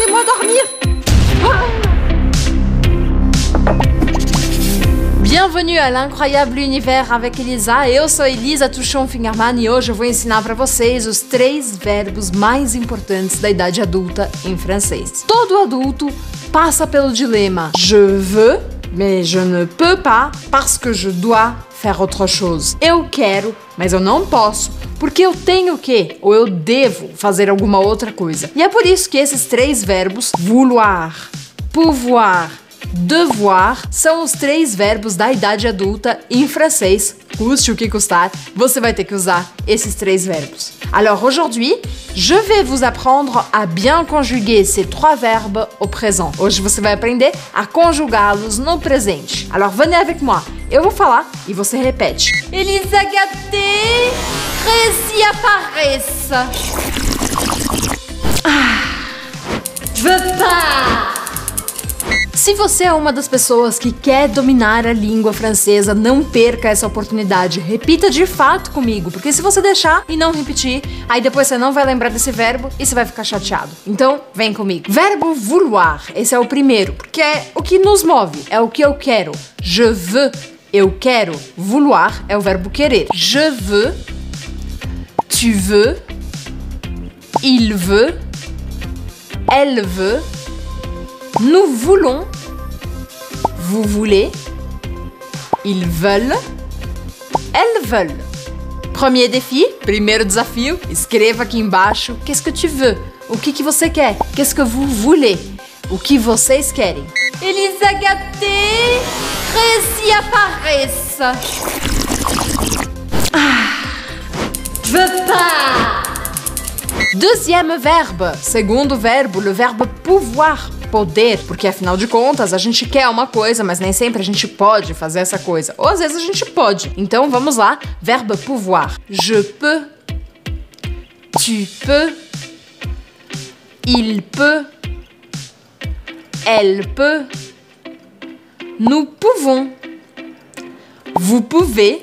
laissez-moi dormir. Bienvenue à l'incroyable univers avec Elisa. Eu sou Elisa Tuchon Fingerman e hoje eu vou ensinar para vocês os três verbos mais importantes da idade adulta em francês. Todo adulto passa pelo dilema je veux, mais je ne peux pas parce que je dois faire autre chose. Eu quero, mas eu não posso porque eu tenho que ou eu devo fazer alguma outra coisa. E é por isso que esses três verbos vouloir, pouvoir devoir são os três verbos da idade adulta em francês. Custe o que custar, você vai ter que usar esses três verbos. Alors aujourd'hui, je vais vous apprendre à bien conjuguer ces trois verbes au présent. Hoje você vai aprender a conjugá-los no presente. Alors venez avec moi. Eu vou falar e você repete. Elisa apparaisse. Ah. Se você é uma das pessoas que quer dominar a língua francesa, não perca essa oportunidade. Repita de fato comigo, porque se você deixar e não repetir, aí depois você não vai lembrar desse verbo e você vai ficar chateado. Então, vem comigo. Verbo vouloir, esse é o primeiro, porque é o que nos move, é o que eu quero. Je veux, eu quero. Vouloir é o verbo querer. Je veux, tu veux, il veut, elle veut, nous voulons, vous voulez, ils veulent, elles veulent. Premier défi, primeiro desafio, escreva aqui embaixo qu'est-ce que tu veux, o que, que você quer, qu'est-ce que vous voulez, o que vocês querem? Ah, je veux Deuxième verbe, segundo verbo, le verbe pouvoir poder, porque afinal de contas a gente quer uma coisa, mas nem sempre a gente pode fazer essa coisa. Ou às vezes a gente pode. Então vamos lá, verbo pouvoir. Je peux, tu peux, il peut, elle peut, nous pouvons, vous pouvez,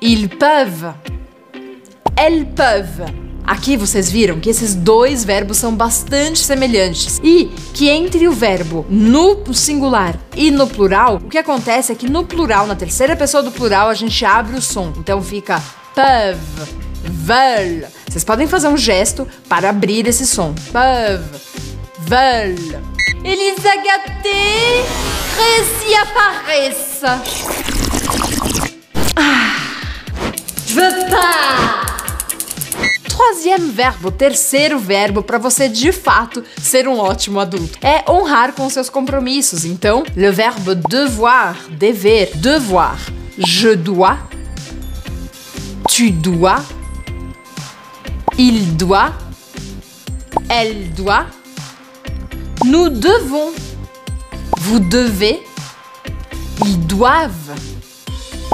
ils peuvent, elles peuvent. Aqui vocês viram que esses dois verbos são bastante semelhantes e que entre o verbo no singular e no plural, o que acontece é que no plural, na terceira pessoa do plural, a gente abre o som. Então fica peuvent, veulent. Vocês podem fazer um gesto para abrir esse som. Peuvent, veulent. Elisa gâtée, récit apparaisse. Ah, je veux pas. Troisième verbo, terceiro verbo para você de fato ser um ótimo adulto, é honrar com seus compromissos. Então, le verbe devoir, dever, devoir. Je dois, tu dois, il doit, elle doit, nous devons, vous devez, ils doivent.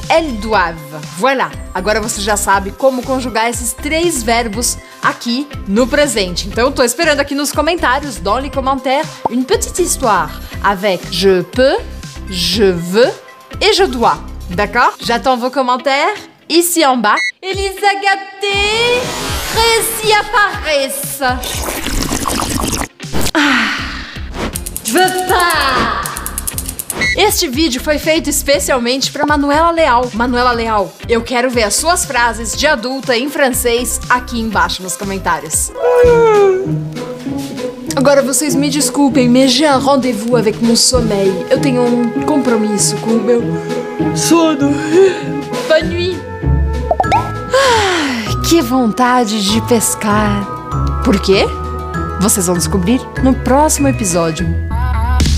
Elles doivent. Voilà. Agora você já sabe como conjugar esses três verbos aqui no presente. Então, tô esperando aqui nos comentários, dans les commentaires, une petite histoire avec je peux, je veux et je dois. D'accord J'attends vos commentaires ici en bas. Elisa gâtée, récit apparaisse. Ah, je pas. Este vídeo foi feito especialmente para Manuela Leal. Manuela Leal, eu quero ver as suas frases de adulta em francês aqui embaixo nos comentários. Agora vocês me desculpem, mas j'ai un rendez-vous avec mon sommeil. Eu tenho um compromisso com o meu sono. Bonne nuit. Ah, que vontade de pescar. Por quê? Vocês vão descobrir no próximo episódio.